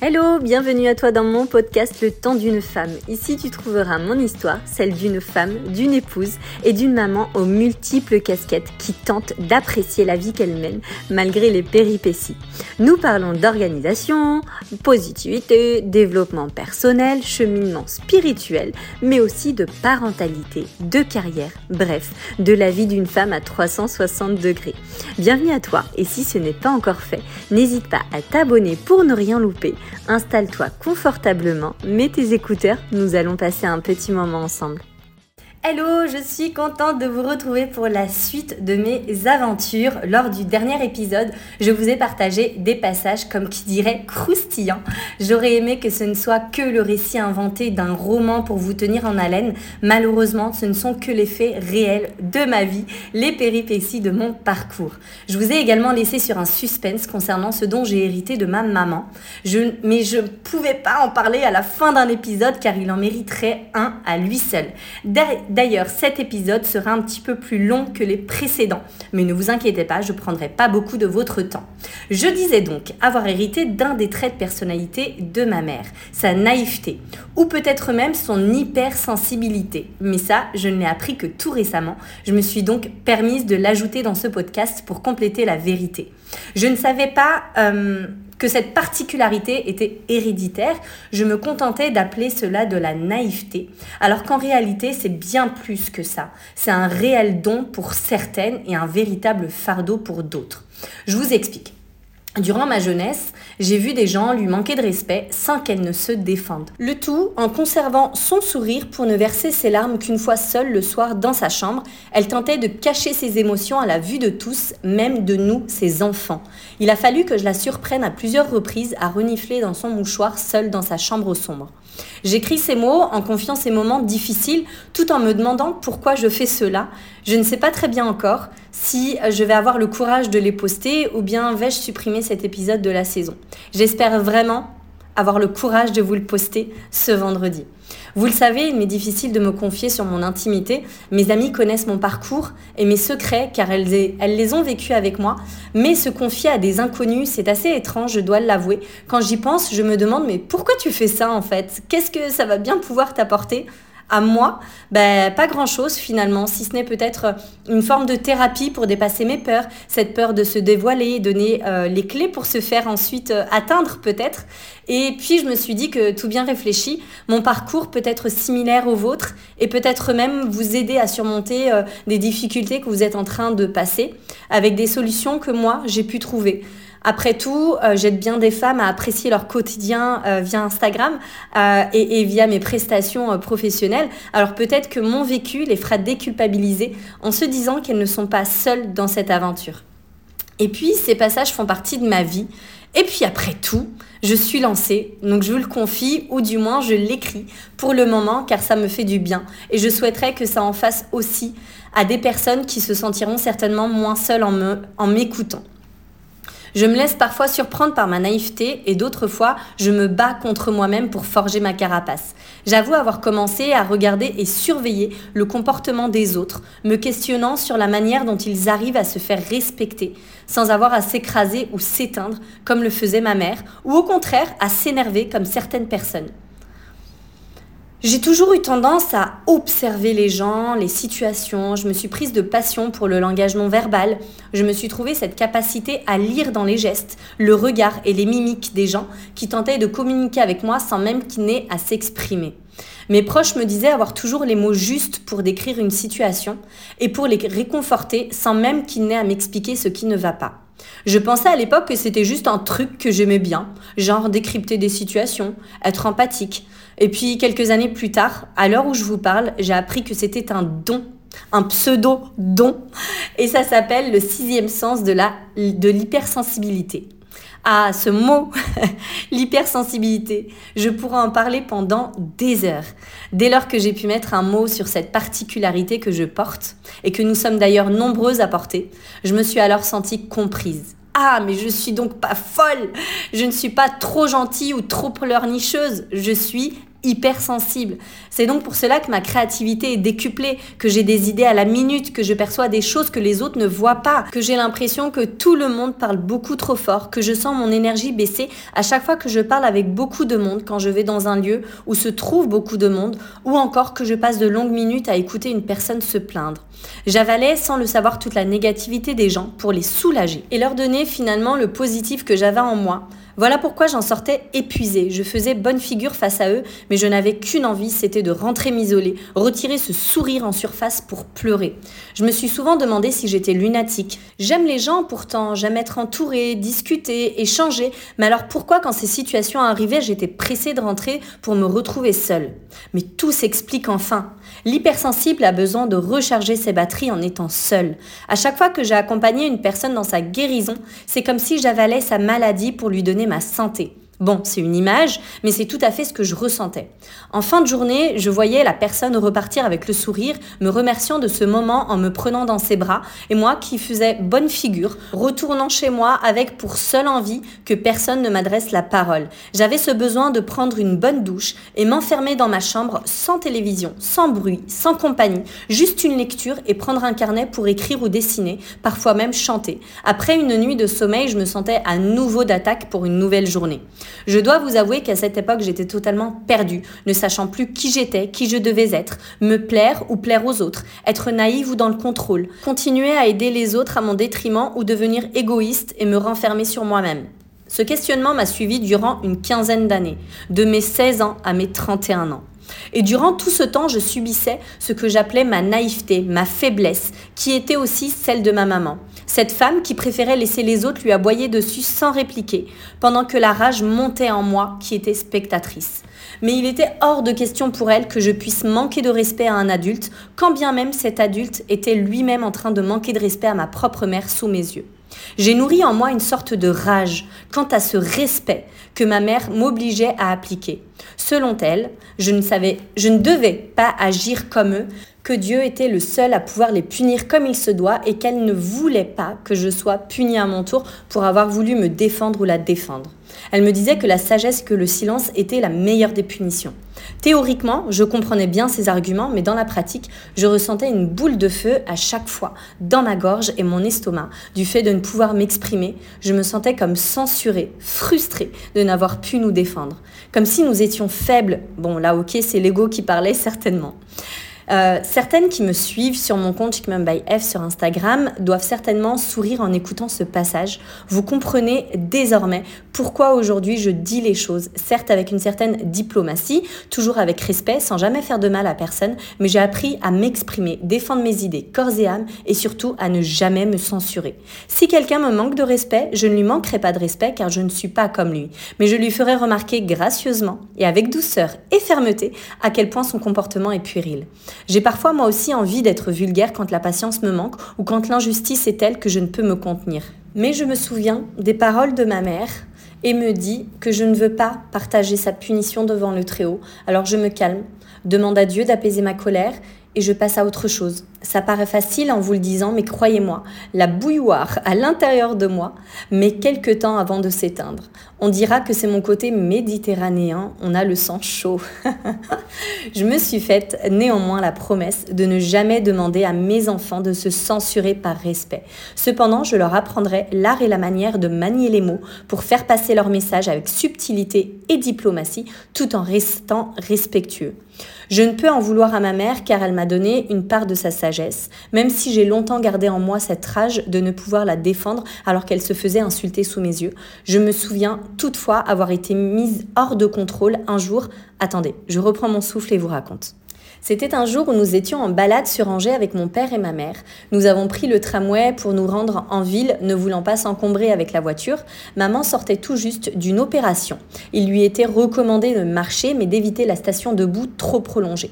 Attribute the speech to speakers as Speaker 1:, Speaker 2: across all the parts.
Speaker 1: Hello, bienvenue à toi dans mon podcast Le temps d'une femme. Ici tu trouveras mon histoire, celle d'une femme, d'une épouse et d'une maman aux multiples casquettes qui tente d'apprécier la vie qu'elle mène malgré les péripéties. Nous parlons d'organisation, positivité, développement personnel, cheminement spirituel, mais aussi de parentalité, de carrière, bref, de la vie d'une femme à 360 degrés. Bienvenue à toi et si ce n'est pas encore fait, n'hésite pas à t'abonner pour ne rien louper Installe-toi confortablement, mets tes écouteurs, nous allons passer un petit moment ensemble. Hello, je suis contente de vous retrouver pour la suite de mes aventures. Lors du dernier épisode, je vous ai partagé des passages comme qui dirait croustillants. J'aurais aimé que ce ne soit que le récit inventé d'un roman pour vous tenir en haleine. Malheureusement, ce ne sont que les faits réels de ma vie, les péripéties de mon parcours. Je vous ai également laissé sur un suspense concernant ce dont j'ai hérité de ma maman. Mais je ne pouvais pas en parler à la fin d'un épisode car il en mériterait un à lui seul. D'ailleurs, cet épisode sera un petit peu plus long que les précédents, mais ne vous inquiétez pas, je prendrai pas beaucoup de votre temps. Je disais donc avoir hérité d'un des traits de personnalité de ma mère, sa naïveté, ou peut-être même son hypersensibilité. Mais ça, je ne l'ai appris que tout récemment. Je me suis donc permise de l'ajouter dans ce podcast pour compléter la vérité. Je ne savais pas... Euh, que cette particularité était héréditaire, je me contentais d'appeler cela de la naïveté, alors qu'en réalité c'est bien plus que ça. C'est un réel don pour certaines et un véritable fardeau pour d'autres. Je vous explique. Durant ma jeunesse, j'ai vu des gens lui manquer de respect sans qu'elle ne se défende. Le tout en conservant son sourire pour ne verser ses larmes qu'une fois seule le soir dans sa chambre. Elle tentait de cacher ses émotions à la vue de tous, même de nous, ses enfants. Il a fallu que je la surprenne à plusieurs reprises à renifler dans son mouchoir seule dans sa chambre sombre. J'écris ces mots en confiant ces moments difficiles tout en me demandant pourquoi je fais cela. Je ne sais pas très bien encore si je vais avoir le courage de les poster ou bien vais-je supprimer cet épisode de la saison. J'espère vraiment avoir le courage de vous le poster ce vendredi. Vous le savez, il m'est difficile de me confier sur mon intimité. Mes amis connaissent mon parcours et mes secrets car elles, les ont vécus avec moi. Mais se confier à des inconnus, c'est assez étrange, je dois l'avouer. Quand j'y pense, je me demande mais pourquoi tu fais ça en fait? Qu'est-ce que ça va bien pouvoir t'apporter? À moi, ben, pas grand-chose finalement, si ce n'est peut-être une forme de thérapie pour dépasser mes peurs, cette peur de se dévoiler, donner euh, les clés pour se faire ensuite euh, atteindre peut-être. Et puis je me suis dit que tout bien réfléchi, mon parcours peut être similaire au vôtre et peut-être même vous aider à surmonter euh, des difficultés que vous êtes en train de passer avec des solutions que moi j'ai pu trouver. Après tout, euh, j'aide bien des femmes à apprécier leur quotidien euh, via Instagram euh, et, via mes prestations professionnelles. Alors peut-être que mon vécu les fera déculpabiliser en se disant qu'elles ne sont pas seules dans cette aventure. Et puis, ces passages font partie de ma vie. Et puis après tout, je suis lancée, donc je vous le confie, ou du moins je l'écris pour le moment, car ça me fait du bien. Et je souhaiterais que ça en fasse aussi à des personnes qui se sentiront certainement moins seules en m'écoutant. Je me laisse parfois surprendre par ma naïveté et d'autres fois, je me bats contre moi-même pour forger ma carapace. J'avoue avoir commencé à regarder et surveiller le comportement des autres, me questionnant sur la manière dont ils arrivent à se faire respecter, sans avoir à s'écraser ou s'éteindre comme le faisait ma mère, ou au contraire à s'énerver comme certaines personnes. J'ai toujours eu tendance à observer les gens, les situations. Je me suis prise de passion pour le langage non verbal. Je me suis trouvé cette capacité à lire dans les gestes, le regard et les mimiques des gens qui tentaient de communiquer avec moi sans même qu'ils n'aient à s'exprimer. Mes proches me disaient avoir toujours les mots justes pour décrire une situation et pour les réconforter sans même qu'ils n'aient à m'expliquer ce qui ne va pas. Je pensais à l'époque que c'était juste un truc que j'aimais bien, genre décrypter des situations, être empathique. Et puis quelques années plus tard, à l'heure où je vous parle, j'ai appris que c'était un don, un pseudo-don, et ça s'appelle le sixième sens de l'hypersensibilité. Ah, ce mot, l'hypersensibilité, je pourrais en parler pendant des heures. Dès lors que j'ai pu mettre un mot sur cette particularité que je porte, et que nous sommes d'ailleurs nombreuses à porter, je me suis alors sentie comprise. Ah, mais je suis donc pas folle. Je ne suis pas trop gentille ou trop pleurnicheuse. Je suis hypersensible. C'est donc pour cela que ma créativité est décuplée, que j'ai des idées à la minute, que je perçois des choses que les autres ne voient pas, que j'ai l'impression que tout le monde parle beaucoup trop fort, que je sens mon énergie baisser à chaque fois que je parle avec beaucoup de monde quand je vais dans un lieu où se trouve beaucoup de monde, ou encore que je passe de longues minutes à écouter une personne se plaindre. J'avalais sans le savoir toute la négativité des gens pour les soulager et leur donner finalement le positif que j'avais en moi voilà pourquoi j'en sortais épuisée. Je faisais bonne figure face à eux, mais je n'avais qu'une envie, c'était de rentrer m'isoler, retirer ce sourire en surface pour pleurer. Je me suis souvent demandé si j'étais lunatique. J'aime les gens pourtant, j'aime être entourée, discuter, échanger, mais alors pourquoi quand ces situations arrivaient, j'étais pressée de rentrer pour me retrouver seule? Mais tout s'explique enfin. L'hypersensible a besoin de recharger ses batteries en étant seule. À chaque fois que j'ai accompagné une personne dans sa guérison, c'est comme si j'avalais sa maladie pour lui donner ma santé. Bon, c'est une image, mais c'est tout à fait ce que je ressentais. En fin de journée, je voyais la personne repartir avec le sourire, me remerciant de ce moment en me prenant dans ses bras, et moi qui faisais bonne figure, retournant chez moi avec pour seule envie que personne ne m'adresse la parole. J'avais ce besoin de prendre une bonne douche et m'enfermer dans ma chambre sans télévision, sans bruit, sans compagnie, juste une lecture et prendre un carnet pour écrire ou dessiner, parfois même chanter. Après une nuit de sommeil, je me sentais à nouveau d'attaque pour une nouvelle journée. Je dois vous avouer qu'à cette époque, j'étais totalement perdue, ne sachant plus qui j'étais, qui je devais être, me plaire ou plaire aux autres, être naïve ou dans le contrôle, continuer à aider les autres à mon détriment ou devenir égoïste et me renfermer sur moi-même. Ce questionnement m'a suivi durant une quinzaine d'années, de mes 16 ans à mes 31 ans. Et durant tout ce temps, je subissais ce que j'appelais ma naïveté, ma faiblesse, qui était aussi celle de ma maman. Cette femme qui préférait laisser les autres lui aboyer dessus sans répliquer, pendant que la rage montait en moi qui était spectatrice. Mais il était hors de question pour elle que je puisse manquer de respect à un adulte, quand bien même cet adulte était lui-même en train de manquer de respect à ma propre mère sous mes yeux. J'ai nourri en moi une sorte de rage quant à ce respect que ma mère m'obligeait à appliquer. Selon elle, je ne devais pas agir comme eux, que Dieu était le seul à pouvoir les punir comme il se doit et qu'elle ne voulait pas que je sois punie à mon tour pour avoir voulu me défendre ou la défendre. Elle me disait que la sagesse, que le silence était la meilleure des punitions. Théoriquement, je comprenais bien ses arguments, mais dans la pratique, je ressentais une boule de feu à chaque fois, dans ma gorge et mon estomac. Du fait de ne pouvoir m'exprimer, je me sentais comme censurée, frustrée de n'avoir pu nous défendre. Comme si nous étions faibles. Bon, là, ok, c'est l'ego qui parlait certainement. Euh, certaines qui me suivent sur mon compte Chickman by F sur Instagram doivent certainement sourire en écoutant ce passage. Vous comprenez désormais pourquoi aujourd'hui je dis les choses, certes avec une certaine diplomatie, toujours avec respect, sans jamais faire de mal à personne, mais j'ai appris à m'exprimer, défendre mes idées corps et âme et surtout à ne jamais me censurer. Si quelqu'un me manque de respect, je ne lui manquerai pas de respect car je ne suis pas comme lui, mais je lui ferai remarquer gracieusement et avec douceur et fermeté à quel point son comportement est puéril. J'ai parfois moi aussi envie d'être vulgaire quand la patience me manque ou quand l'injustice est telle que je ne peux me contenir. Mais je me souviens des paroles de ma mère et me dit que je ne veux pas partager sa punition devant le Très-Haut. Alors je me calme, demande à Dieu d'apaiser ma colère et je passe à autre chose. Ça paraît facile en vous le disant, mais croyez-moi, la bouilloire à l'intérieur de moi met quelques temps avant de s'éteindre. On dira que c'est mon côté méditerranéen, on a le sang chaud. je me suis faite néanmoins la promesse de ne jamais demander à mes enfants de se censurer par respect. Cependant, je leur apprendrai l'art et la manière de manier les mots pour faire passer leur message avec subtilité et diplomatie tout en restant respectueux. Je ne peux en vouloir à ma mère car elle m'a donné une part de sa sagesse, même si j'ai longtemps gardé en moi cette rage de ne pouvoir la défendre alors qu'elle se faisait insulter sous mes yeux. Je me souviens toutefois avoir été mise hors de contrôle un jour. Attendez, je reprends mon souffle et vous raconte. C'était un jour où nous étions en balade sur Angers avec mon père et ma mère. Nous avons pris le tramway pour nous rendre en ville, ne voulant pas s'encombrer avec la voiture. Maman sortait tout juste d'une opération. Il lui était recommandé de marcher mais d'éviter la station debout trop prolongée.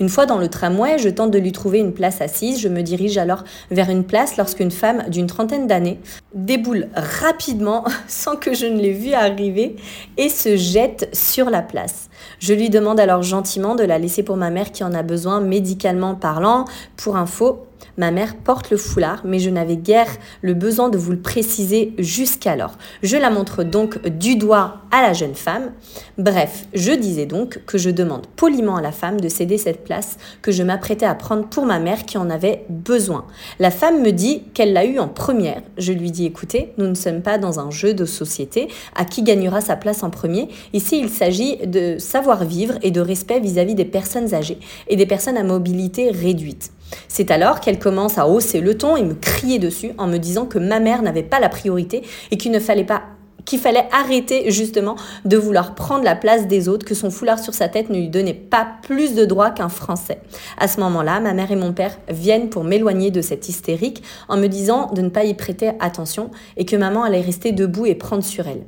Speaker 1: Une fois dans le tramway, je tente de lui trouver une place assise. Je me dirige alors vers une place lorsqu'une femme d'une trentaine d'années déboule rapidement sans que je ne l'ai vue arriver et se jette sur la place. Je lui demande alors gentiment de la laisser pour ma mère qui en a besoin médicalement parlant. Pour info, Ma mère porte le foulard, mais je n'avais guère le besoin de vous le préciser jusqu'alors. Je la montre donc du doigt à la jeune femme. Bref, je disais donc que je demande poliment à la femme de céder cette place que je m'apprêtais à prendre pour ma mère qui en avait besoin. La femme me dit qu'elle l'a eu en première. Je lui dis écoutez, nous ne sommes pas dans un jeu de société. À qui gagnera sa place en premier? Ici, il s'agit de savoir-vivre et de respect vis-à-vis -vis des personnes âgées et des personnes à mobilité réduite. C'est alors qu'elle commence à hausser le ton et me crier dessus en me disant que ma mère n'avait pas la priorité et qu'il ne fallait pas qu'il fallait arrêter justement de vouloir prendre la place des autres, que son foulard sur sa tête ne lui donnait pas plus de droits qu'un Français. À ce moment-là, ma mère et mon père viennent pour m'éloigner de cette hystérique en me disant de ne pas y prêter attention et que maman allait rester debout et prendre sur elle.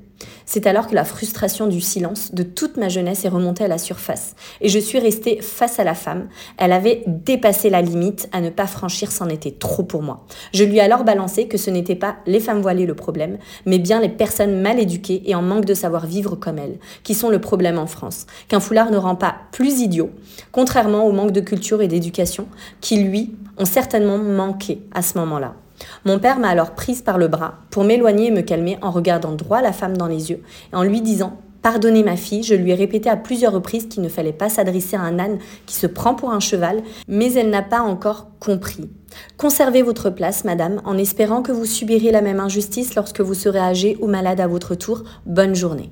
Speaker 1: C'est alors que la frustration du silence de toute ma jeunesse est remontée à la surface. Et je suis restée face à la femme. Elle avait dépassé la limite à ne pas franchir, c'en était trop pour moi. Je lui ai alors balancé que ce n'était pas les femmes voilées le problème, mais bien les personnes mal éduquées et en manque de savoir vivre comme elles, qui sont le problème en France. Qu'un foulard ne rend pas plus idiot, contrairement au manque de culture et d'éducation, qui lui ont certainement manqué à ce moment-là. Mon père m'a alors prise par le bras pour m'éloigner et me calmer en regardant droit la femme dans les yeux et en lui disant Pardonnez ma fille, je lui ai répété à plusieurs reprises qu'il ne fallait pas s'adresser à un âne qui se prend pour un cheval, mais elle n'a pas encore compris. Conservez votre place, madame, en espérant que vous subirez la même injustice lorsque vous serez âgée ou malade à votre tour. Bonne journée.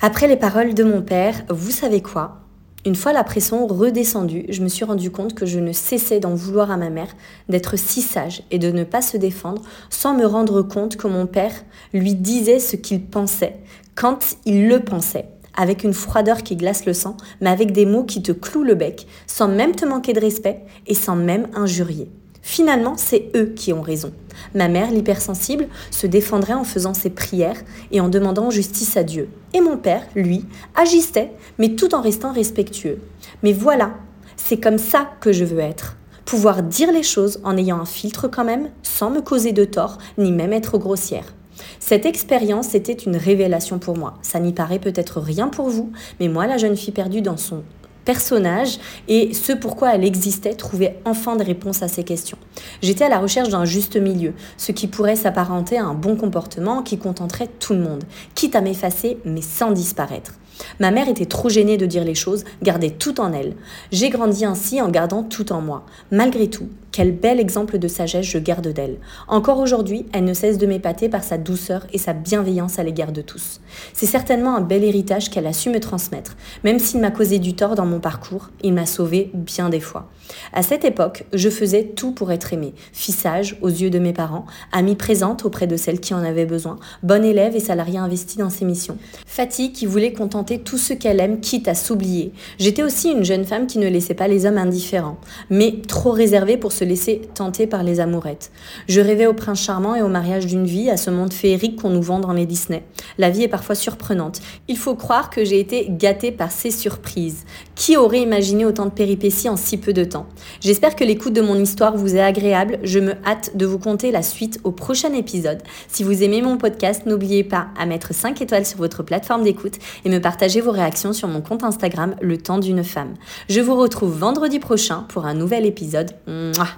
Speaker 1: Après les paroles de mon père, vous savez quoi? Une fois la pression redescendue, je me suis rendu compte que je ne cessais d'en vouloir à ma mère d'être si sage et de ne pas se défendre sans me rendre compte que mon père lui disait ce qu'il pensait quand il le pensait, avec une froideur qui glace le sang, mais avec des mots qui te clouent le bec, sans même te manquer de respect et sans même injurier. Finalement, c'est eux qui ont raison. Ma mère, l'hypersensible, se défendrait en faisant ses prières et en demandant justice à Dieu. Et mon père, lui, agissait, mais tout en restant respectueux. Mais voilà, c'est comme ça que je veux être. Pouvoir dire les choses en ayant un filtre quand même, sans me causer de tort, ni même être grossière. Cette expérience était une révélation pour moi. Ça n'y paraît peut-être rien pour vous, mais moi, la jeune fille perdue dans son personnage et ce pourquoi elle existait trouvait enfin des réponses à ces questions. J'étais à la recherche d'un juste milieu, ce qui pourrait s'apparenter à un bon comportement qui contenterait tout le monde, quitte à m'effacer mais sans disparaître. Ma mère était trop gênée de dire les choses, gardait tout en elle. J'ai grandi ainsi en gardant tout en moi. Malgré tout, quel bel exemple de sagesse je garde d'elle. Encore aujourd'hui, elle ne cesse de m'épater par sa douceur et sa bienveillance à l'égard de tous. C'est certainement un bel héritage qu'elle a su me transmettre. Même s'il m'a causé du tort dans mon parcours, il m'a sauvé bien des fois. À cette époque, je faisais tout pour être aimée. Fille sage aux yeux de mes parents, amie présente auprès de celles qui en avaient besoin, bonne élève et salariée investie dans ses missions. Fatigue qui voulait contenter tout ce qu'elle aime, quitte à s'oublier. J'étais aussi une jeune femme qui ne laissait pas les hommes indifférents, mais trop réservée pour se laisser tenter par les amourettes. Je rêvais au prince charmant et au mariage d'une vie, à ce monde féerique qu'on nous vend dans les Disney. La vie est parfois surprenante. Il faut croire que j'ai été gâtée par ces surprises. Qui aurait imaginé autant de péripéties en si peu de temps? J'espère que l'écoute de mon histoire vous est agréable. Je me hâte de vous conter la suite au prochain épisode. Si vous aimez mon podcast, n'oubliez pas à mettre 5 étoiles sur votre plateforme d'écoute et me partager vos réactions sur mon compte Instagram Le Temps d'une Femme. Je vous retrouve vendredi prochain pour un nouvel épisode. Mouah